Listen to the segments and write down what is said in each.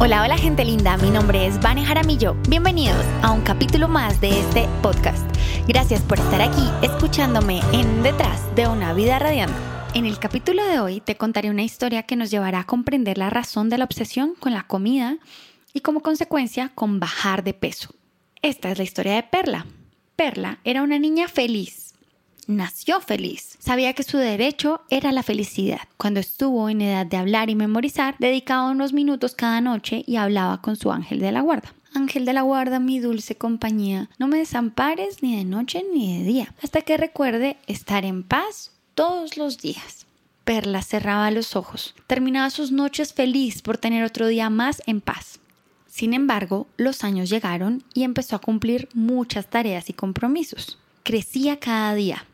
Hola, hola gente linda, mi nombre es Vane Jaramillo. Bienvenidos a un capítulo más de este podcast. Gracias por estar aquí escuchándome en Detrás de una vida radiante. En el capítulo de hoy te contaré una historia que nos llevará a comprender la razón de la obsesión con la comida y como consecuencia con bajar de peso. Esta es la historia de Perla. Perla era una niña feliz nació feliz. Sabía que su derecho era la felicidad. Cuando estuvo en edad de hablar y memorizar, dedicaba unos minutos cada noche y hablaba con su ángel de la guarda. Ángel de la guarda, mi dulce compañía, no me desampares ni de noche ni de día, hasta que recuerde estar en paz todos los días. Perla cerraba los ojos. Terminaba sus noches feliz por tener otro día más en paz. Sin embargo, los años llegaron y empezó a cumplir muchas tareas y compromisos. Crecía cada día,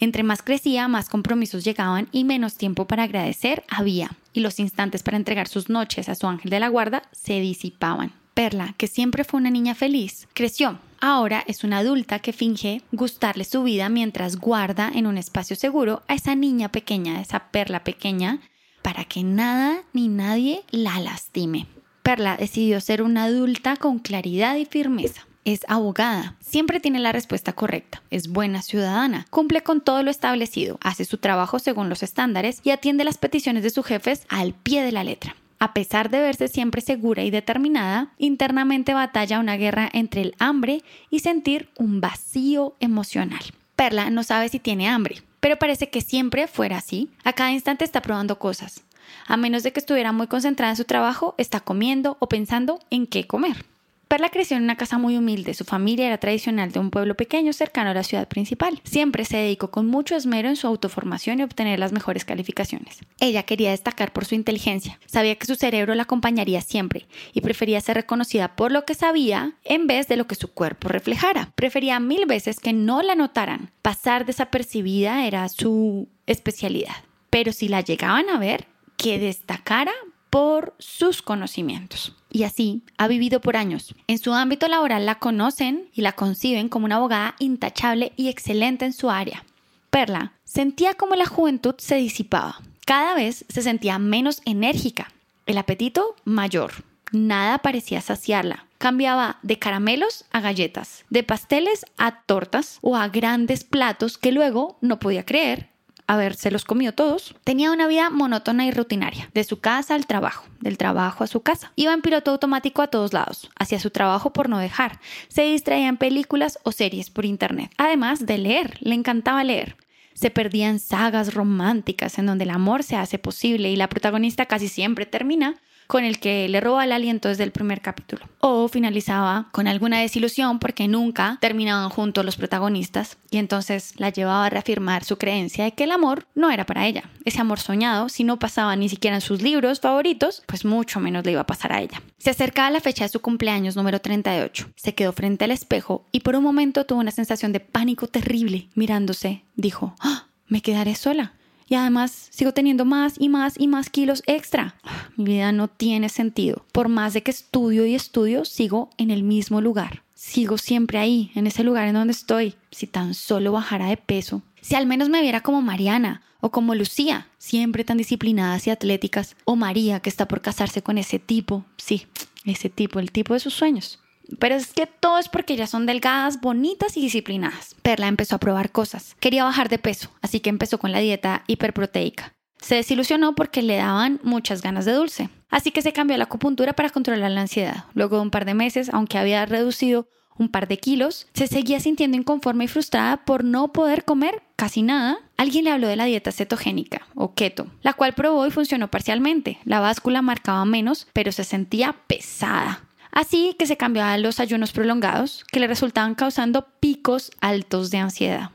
entre más crecía, más compromisos llegaban y menos tiempo para agradecer había, y los instantes para entregar sus noches a su ángel de la guarda se disipaban. Perla, que siempre fue una niña feliz, creció. Ahora es una adulta que finge gustarle su vida mientras guarda en un espacio seguro a esa niña pequeña, esa perla pequeña, para que nada ni nadie la lastime. Perla decidió ser una adulta con claridad y firmeza es abogada, siempre tiene la respuesta correcta, es buena ciudadana, cumple con todo lo establecido, hace su trabajo según los estándares y atiende las peticiones de sus jefes al pie de la letra. A pesar de verse siempre segura y determinada, internamente batalla una guerra entre el hambre y sentir un vacío emocional. Perla no sabe si tiene hambre, pero parece que siempre fuera así. A cada instante está probando cosas. A menos de que estuviera muy concentrada en su trabajo, está comiendo o pensando en qué comer. Perla creció en una casa muy humilde. Su familia era tradicional de un pueblo pequeño cercano a la ciudad principal. Siempre se dedicó con mucho esmero en su autoformación y obtener las mejores calificaciones. Ella quería destacar por su inteligencia. Sabía que su cerebro la acompañaría siempre y prefería ser reconocida por lo que sabía en vez de lo que su cuerpo reflejara. Prefería mil veces que no la notaran. Pasar desapercibida era su especialidad. Pero si la llegaban a ver, que destacara por sus conocimientos. Y así ha vivido por años. En su ámbito laboral la conocen y la conciben como una abogada intachable y excelente en su área. Perla sentía como la juventud se disipaba. Cada vez se sentía menos enérgica. El apetito mayor. Nada parecía saciarla. Cambiaba de caramelos a galletas, de pasteles a tortas o a grandes platos que luego no podía creer haberse los comido todos, tenía una vida monótona y rutinaria, de su casa al trabajo, del trabajo a su casa. Iba en piloto automático a todos lados, hacía su trabajo por no dejar, se distraía en películas o series por internet, además de leer, le encantaba leer. Se perdía en sagas románticas en donde el amor se hace posible y la protagonista casi siempre termina con el que le roba el aliento desde el primer capítulo. O finalizaba con alguna desilusión porque nunca terminaban juntos los protagonistas y entonces la llevaba a reafirmar su creencia de que el amor no era para ella. Ese amor soñado, si no pasaba ni siquiera en sus libros favoritos, pues mucho menos le iba a pasar a ella. Se acercaba la fecha de su cumpleaños número 38. Se quedó frente al espejo y por un momento tuvo una sensación de pánico terrible. Mirándose, dijo, ¡Ah! me quedaré sola y además sigo teniendo más y más y más kilos extra. Mi vida no tiene sentido. Por más de que estudio y estudio, sigo en el mismo lugar. Sigo siempre ahí, en ese lugar en donde estoy. Si tan solo bajara de peso. Si al menos me viera como Mariana o como Lucía, siempre tan disciplinadas y atléticas. O María, que está por casarse con ese tipo. Sí, ese tipo, el tipo de sus sueños. Pero es que todo es porque ellas son delgadas, bonitas y disciplinadas. Perla empezó a probar cosas. Quería bajar de peso, así que empezó con la dieta hiperproteica. Se desilusionó porque le daban muchas ganas de dulce. Así que se cambió a la acupuntura para controlar la ansiedad. Luego de un par de meses, aunque había reducido un par de kilos, se seguía sintiendo inconforme y frustrada por no poder comer casi nada. Alguien le habló de la dieta cetogénica o keto, la cual probó y funcionó parcialmente. La báscula marcaba menos, pero se sentía pesada. Así que se cambió a los ayunos prolongados que le resultaban causando picos altos de ansiedad.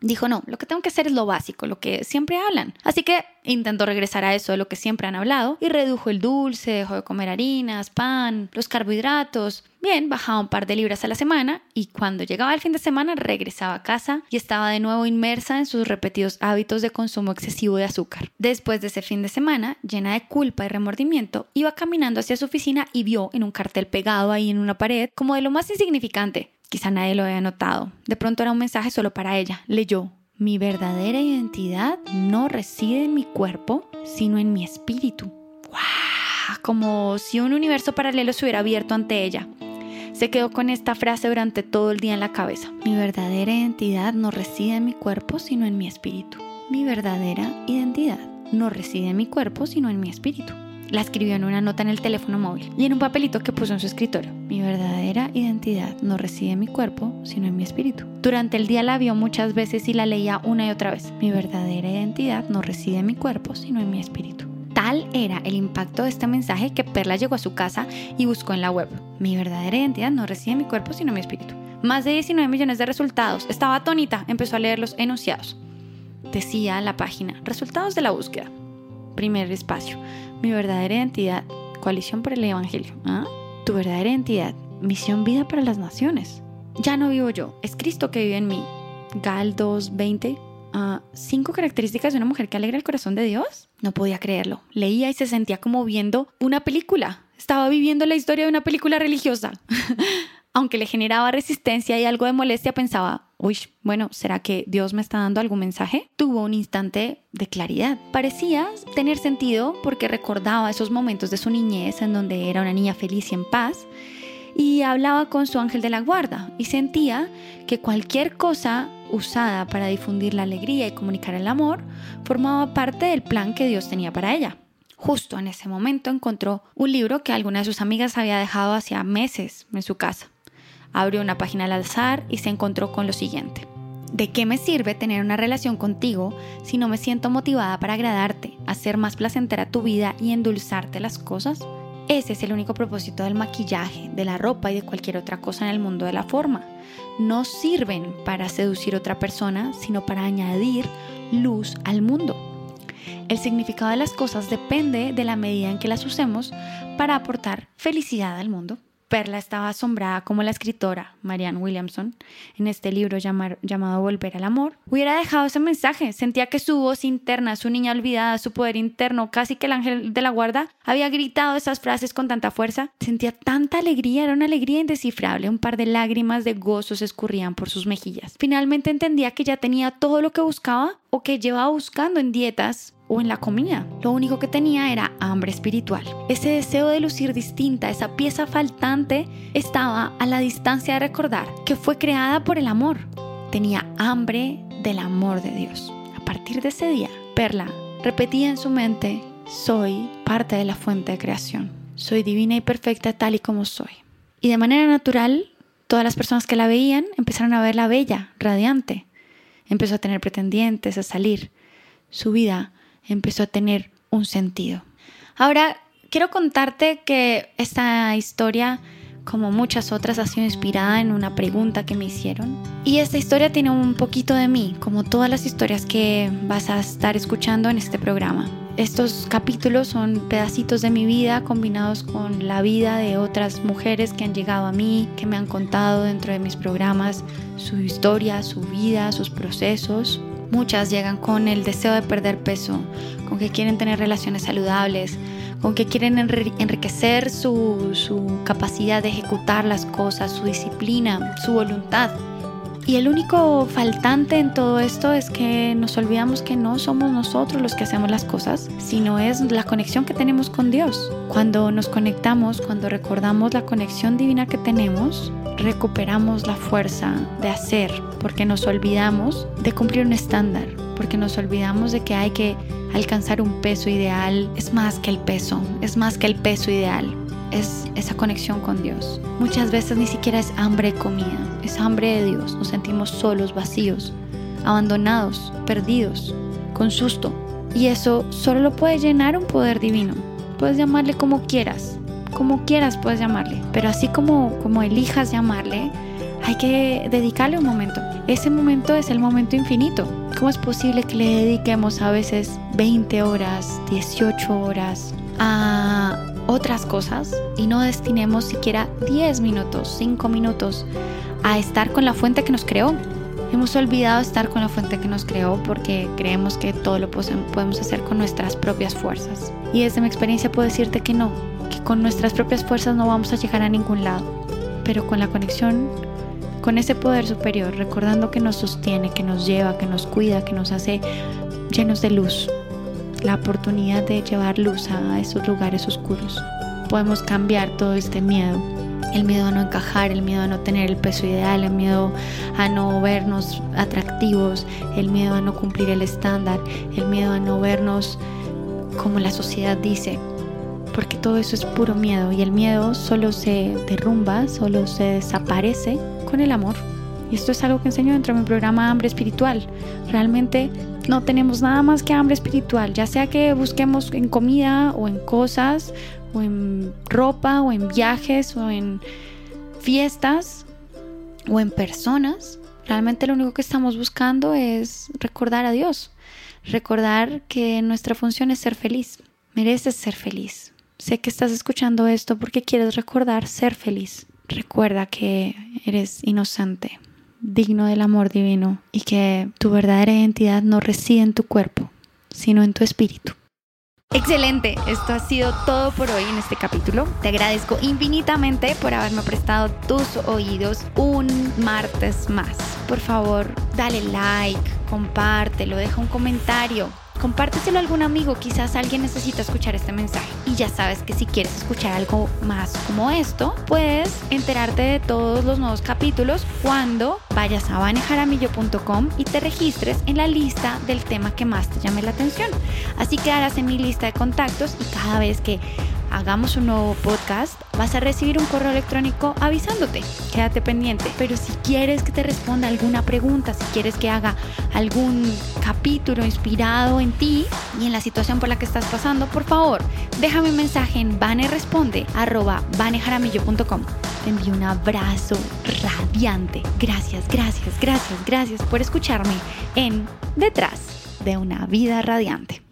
Dijo, no, lo que tengo que hacer es lo básico, lo que siempre hablan. Así que intentó regresar a eso de lo que siempre han hablado y redujo el dulce, dejó de comer harinas, pan, los carbohidratos. Bien, bajaba un par de libras a la semana y cuando llegaba el fin de semana regresaba a casa y estaba de nuevo inmersa en sus repetidos hábitos de consumo excesivo de azúcar. Después de ese fin de semana, llena de culpa y remordimiento, iba caminando hacia su oficina y vio en un cartel pegado ahí en una pared como de lo más insignificante. Quizá nadie lo había notado. De pronto era un mensaje solo para ella. Leyó, mi verdadera identidad no reside en mi cuerpo, sino en mi espíritu. ¡Wow! como si un universo paralelo se hubiera abierto ante ella. Se quedó con esta frase durante todo el día en la cabeza. Mi verdadera identidad no reside en mi cuerpo, sino en mi espíritu. Mi verdadera identidad no reside en mi cuerpo, sino en mi espíritu. La escribió en una nota en el teléfono móvil y en un papelito que puso en su escritorio. Mi verdadera identidad no reside en mi cuerpo, sino en mi espíritu. Durante el día la vio muchas veces y la leía una y otra vez. Mi verdadera identidad no reside en mi cuerpo, sino en mi espíritu. Tal era el impacto de este mensaje que Perla llegó a su casa y buscó en la web. Mi verdadera identidad no reside en mi cuerpo, sino en mi espíritu. Más de 19 millones de resultados. Estaba atónita. Empezó a leer los enunciados. Decía la página, resultados de la búsqueda. Primer espacio mi verdadera identidad, coalición por el Evangelio. ¿Ah? Tu verdadera identidad, misión vida para las naciones. Ya no vivo yo, es Cristo que vive en mí. Gal 2.20. Uh, cinco características de una mujer que alegra el corazón de Dios. No podía creerlo. Leía y se sentía como viendo una película. Estaba viviendo la historia de una película religiosa. Aunque le generaba resistencia y algo de molestia, pensaba, uy, bueno, ¿será que Dios me está dando algún mensaje? Tuvo un instante de claridad. Parecía tener sentido porque recordaba esos momentos de su niñez en donde era una niña feliz y en paz y hablaba con su ángel de la guarda y sentía que cualquier cosa usada para difundir la alegría y comunicar el amor formaba parte del plan que Dios tenía para ella. Justo en ese momento encontró un libro que alguna de sus amigas había dejado hacía meses en su casa. Abrió una página al azar y se encontró con lo siguiente. ¿De qué me sirve tener una relación contigo si no me siento motivada para agradarte, hacer más placentera tu vida y endulzarte las cosas? Ese es el único propósito del maquillaje, de la ropa y de cualquier otra cosa en el mundo de la forma. No sirven para seducir a otra persona, sino para añadir luz al mundo. El significado de las cosas depende de la medida en que las usemos para aportar felicidad al mundo. Perla estaba asombrada como la escritora Marianne Williamson, en este libro llamado Volver al Amor, hubiera dejado ese mensaje. Sentía que su voz interna, su niña olvidada, su poder interno, casi que el ángel de la guarda, había gritado esas frases con tanta fuerza. Sentía tanta alegría, era una alegría indescifrable. Un par de lágrimas de gozo se escurrían por sus mejillas. Finalmente entendía que ya tenía todo lo que buscaba o que llevaba buscando en dietas o en la comida. Lo único que tenía era hambre espiritual. Ese deseo de lucir distinta, esa pieza faltante, estaba a la distancia de recordar que fue creada por el amor. Tenía hambre del amor de Dios. A partir de ese día, Perla repetía en su mente, soy parte de la fuente de creación. Soy divina y perfecta tal y como soy. Y de manera natural, todas las personas que la veían empezaron a verla bella, radiante. Empezó a tener pretendientes, a salir. Su vida empezó a tener un sentido. Ahora, quiero contarte que esta historia, como muchas otras, ha sido inspirada en una pregunta que me hicieron. Y esta historia tiene un poquito de mí, como todas las historias que vas a estar escuchando en este programa. Estos capítulos son pedacitos de mi vida combinados con la vida de otras mujeres que han llegado a mí, que me han contado dentro de mis programas su historia, su vida, sus procesos. Muchas llegan con el deseo de perder peso, con que quieren tener relaciones saludables, con que quieren enriquecer su, su capacidad de ejecutar las cosas, su disciplina, su voluntad. Y el único faltante en todo esto es que nos olvidamos que no somos nosotros los que hacemos las cosas, sino es la conexión que tenemos con Dios. Cuando nos conectamos, cuando recordamos la conexión divina que tenemos, recuperamos la fuerza de hacer, porque nos olvidamos de cumplir un estándar, porque nos olvidamos de que hay que alcanzar un peso ideal. Es más que el peso, es más que el peso ideal es esa conexión con Dios. Muchas veces ni siquiera es hambre de comida, es hambre de Dios. Nos sentimos solos, vacíos, abandonados, perdidos, con susto. Y eso solo lo puede llenar un poder divino. Puedes llamarle como quieras, como quieras puedes llamarle. Pero así como, como elijas llamarle, hay que dedicarle un momento. Ese momento es el momento infinito. ¿Cómo es posible que le dediquemos a veces 20 horas, 18 horas a otras cosas y no destinemos siquiera 10 minutos, 5 minutos a estar con la fuente que nos creó. Hemos olvidado estar con la fuente que nos creó porque creemos que todo lo podemos hacer con nuestras propias fuerzas. Y desde mi experiencia puedo decirte que no, que con nuestras propias fuerzas no vamos a llegar a ningún lado. Pero con la conexión, con ese poder superior, recordando que nos sostiene, que nos lleva, que nos cuida, que nos hace llenos de luz, la oportunidad de llevar luz a esos lugares oscuros. Podemos cambiar todo este miedo. El miedo a no encajar, el miedo a no tener el peso ideal, el miedo a no vernos atractivos, el miedo a no cumplir el estándar, el miedo a no vernos como la sociedad dice. Porque todo eso es puro miedo y el miedo solo se derrumba, solo se desaparece con el amor. Y esto es algo que enseño dentro de mi programa Hambre Espiritual. Realmente no tenemos nada más que hambre espiritual, ya sea que busquemos en comida o en cosas, o en ropa, o en viajes, o en fiestas, o en personas. Realmente lo único que estamos buscando es recordar a Dios, recordar que nuestra función es ser feliz. Mereces ser feliz. Sé que estás escuchando esto porque quieres recordar ser feliz. Recuerda que eres inocente, digno del amor divino y que tu verdadera identidad no reside en tu cuerpo, sino en tu espíritu. Excelente, esto ha sido todo por hoy en este capítulo. Te agradezco infinitamente por haberme prestado tus oídos un martes más. Por favor, dale like, compártelo, deja un comentario compárteselo a algún amigo, quizás alguien necesita escuchar este mensaje. Y ya sabes que si quieres escuchar algo más como esto, puedes enterarte de todos los nuevos capítulos cuando vayas a banejaramillo.com y te registres en la lista del tema que más te llame la atención. Así quedarás en mi lista de contactos y cada vez que hagamos un nuevo podcast, vas a recibir un correo electrónico avisándote. Quédate pendiente. Pero si quieres que te responda alguna pregunta, si quieres que haga algún capítulo inspirado en ti y en la situación por la que estás pasando, por favor, déjame un mensaje en vaneresponde@vanejaramillo.com. Te envío un abrazo radiante. Gracias, gracias, gracias, gracias por escucharme en Detrás de una vida radiante.